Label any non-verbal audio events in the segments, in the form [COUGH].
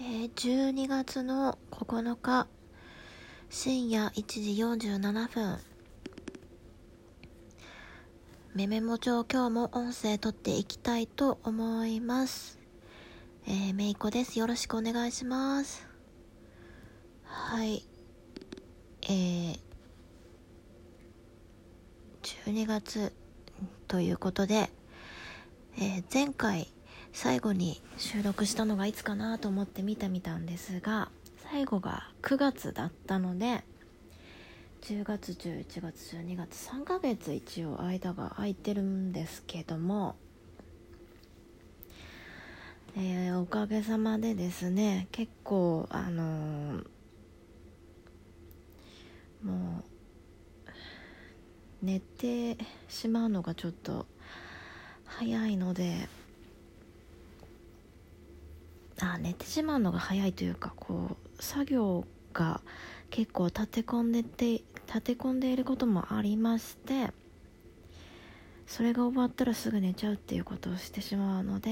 えー、12月の9日深夜1時47分。めめも帳今日も音声撮っていきたいと思います。えー、めいこです。よろしくお願いします。はい。えー、12月ということで、えー、前回最後に収録したのがいつかなと思って見てみたんですが最後が9月だったので10月11月12月3ヶ月一応間が空いてるんですけども、えー、おかげさまでですね結構あのー、もう寝てしまうのがちょっと早いのであ寝てしまうのが早いというかこう作業が結構立て込んでて立て込んでいることもありましてそれが終わったらすぐ寝ちゃうっていうことをしてしまうので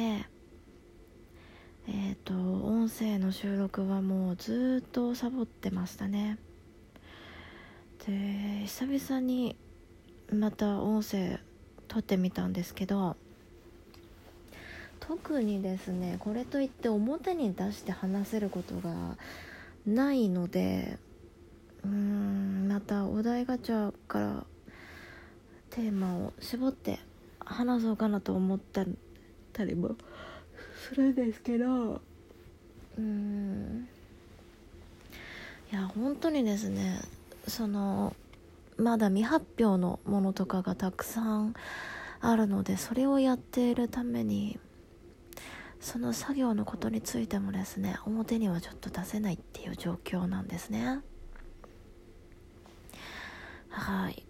えっ、ー、と音声の収録はもうずっとサボってましたね。で久々にまた音声撮ってみたんですけど特にですねこれといって表に出して話せることがないのでうーんまたお題ガチャからテーマを絞って話そうかなと思ったりも [LAUGHS] するんですけどうーんいや本当にですねそのまだ未発表のものとかがたくさんあるのでそれをやっているためにその作業のことについてもですね表にはちょっと出せないっていう状況なんですね。はい。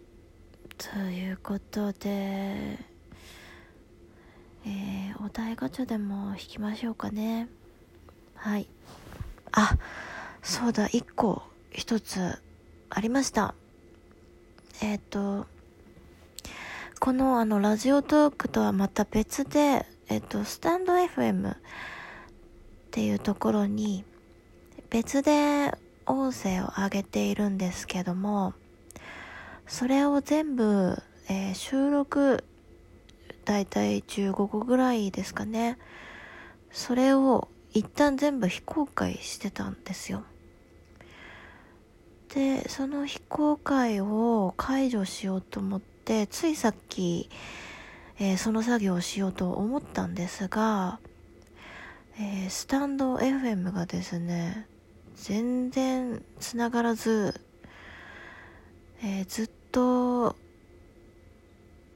ということでえー、お題ガチャでも引きましょうかね。はい。あそうだ。1個1つありました。えっ、ー、とこのあのラジオトークとはまた別でえっと、スタンド FM っていうところに別で音声を上げているんですけども、それを全部、えー、収録、だいたい15個ぐらいですかね。それを一旦全部非公開してたんですよ。で、その非公開を解除しようと思って、ついさっき、えー、その作業をしようと思ったんですが、えー、スタンド FM がですね、全然繋がらず、えー、ずっと、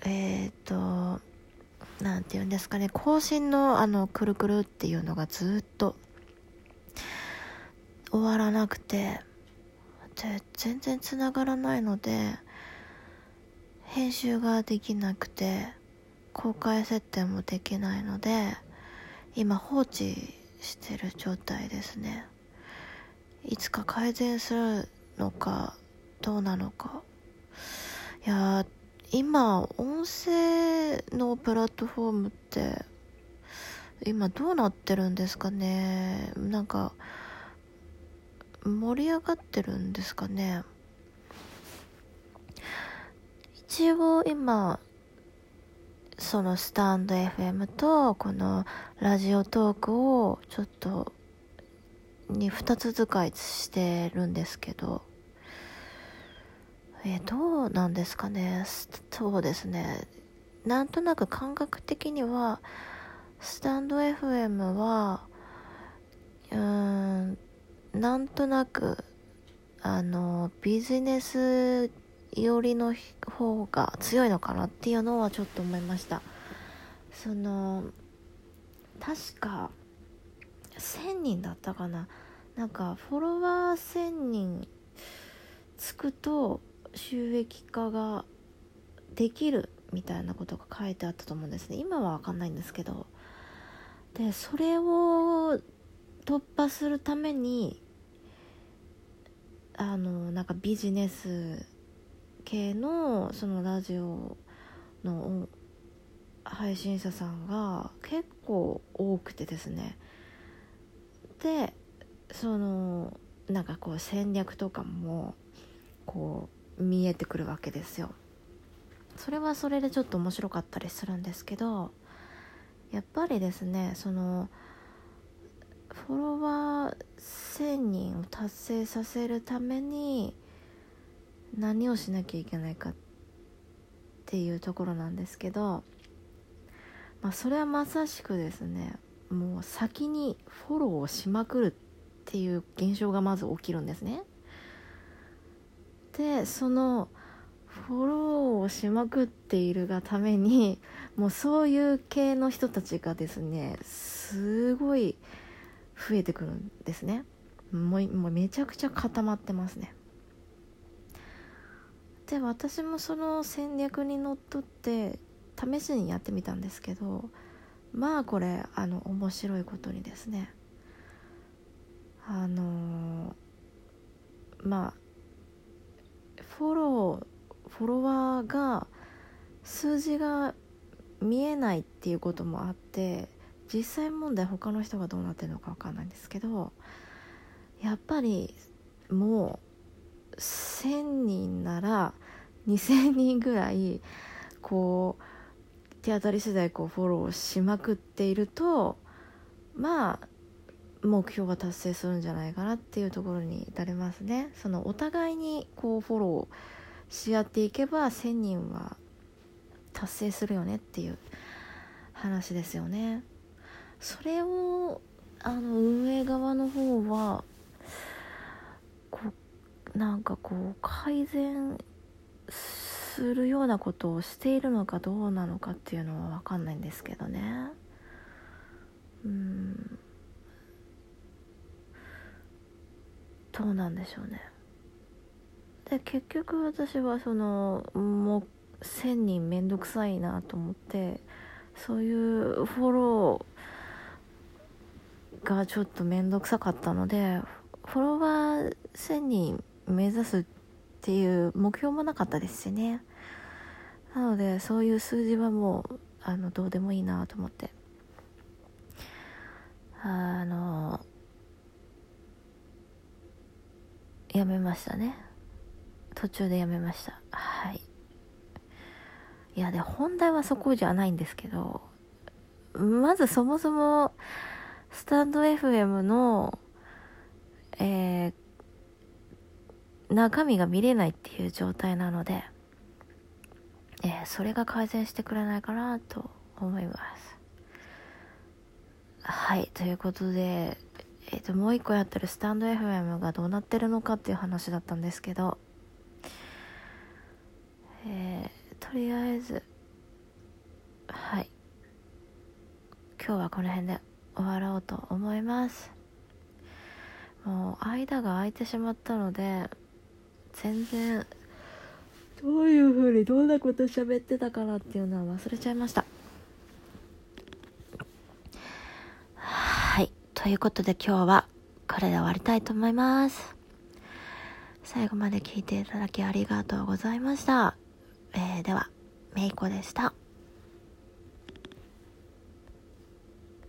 えっ、と、なんて言うんですかね、更新のあの、くるくるっていうのがずっと終わらなくて、で、全然繋がらないので、編集ができなくて、公開設定もできないので今放置してる状態ですね。いつか改善するのかどうなのか。いや今音声のプラットフォームって今どうなってるんですかね。なんか盛り上がってるんですかね。一応今そのスタンド FM とこのラジオトークをちょっとに2つ使いしてるんですけどえどうなんですかね？そうですね。なんとなく感覚的にはスタンド FM はうーんなんとなくあのビジネス寄りの方が強いのかなっていうのはちょっと思いました。その確か1000人だったかな。なんかフォロワー1000人つくと収益化ができるみたいなことが書いてあったと思うんですね。今は分かんないんですけど。でそれを突破するためにあのなんかビジネス系のそのラジオの配信者さんが結構多くてですねでそのなんかこう戦略とかもこう見えてくるわけですよ。それはそれでちょっと面白かったりするんですけどやっぱりですねそのフォロワー1000人を達成させるために何をしなきゃいけないかっていうところなんですけど、まあ、それはまさしくですねもう先にフォローをしまくるっていう現象がまず起きるんですね。でそのフォローをしまくっているがためにもうそういう系の人たちがですねすごい増えてくるんですねもうもうめちゃくちゃ固まってますねで私もその戦略にのっとって試しにやってみたんですけどまあこれあの面白いことにですね。あの、まあフォローフォロワーが数字が見えないっていうこともあって実際問題他の人がどうなってるのか分かんないんですけどやっぱりもう1,000人なら2,000人ぐらいこう手当たり次第こうフォローしまくっているとまあ目標が達成するんじゃないかなっていうところに至りますね。そのお互いにこうフォローし合っていけば1,000人は達成するよねっていう話ですよね。それをあの運営側の方はこうなんかこう改善するようなことをしているのかどうなのかっていうのは分かんないんですけどね。うん。どうなんでしょうね。で結局私はそのもう1,000人めんどくさいなと思ってそういうフォローがちょっと面倒くさかったのでフォロワー1000人目指すっていう目標もなかったですしね。なのでそういう数字はもうあのどうでもいいなと思って。あのやめましたね。途中でやめました。はい。いやで本題はそこじゃないんですけどまずそもそもスタンド FM の、えー、中身が見れないっていう状態なので、えー、それが改善してくれないかなと思います。はい、ということで、えっ、ー、と、もう一個やってるスタンド FM がどうなってるのかっていう話だったんですけど、えー、とりあえず、はい。今日はこの辺で終わろうと思いますもう間が空いてしまったので全然。どういう風にどんなこと喋ってたかなっていうのは忘れちゃいました。はい。ということで今日はこれで終わりたいと思います。最後まで聞いていただきありがとうございました、えー、ではめいこでした。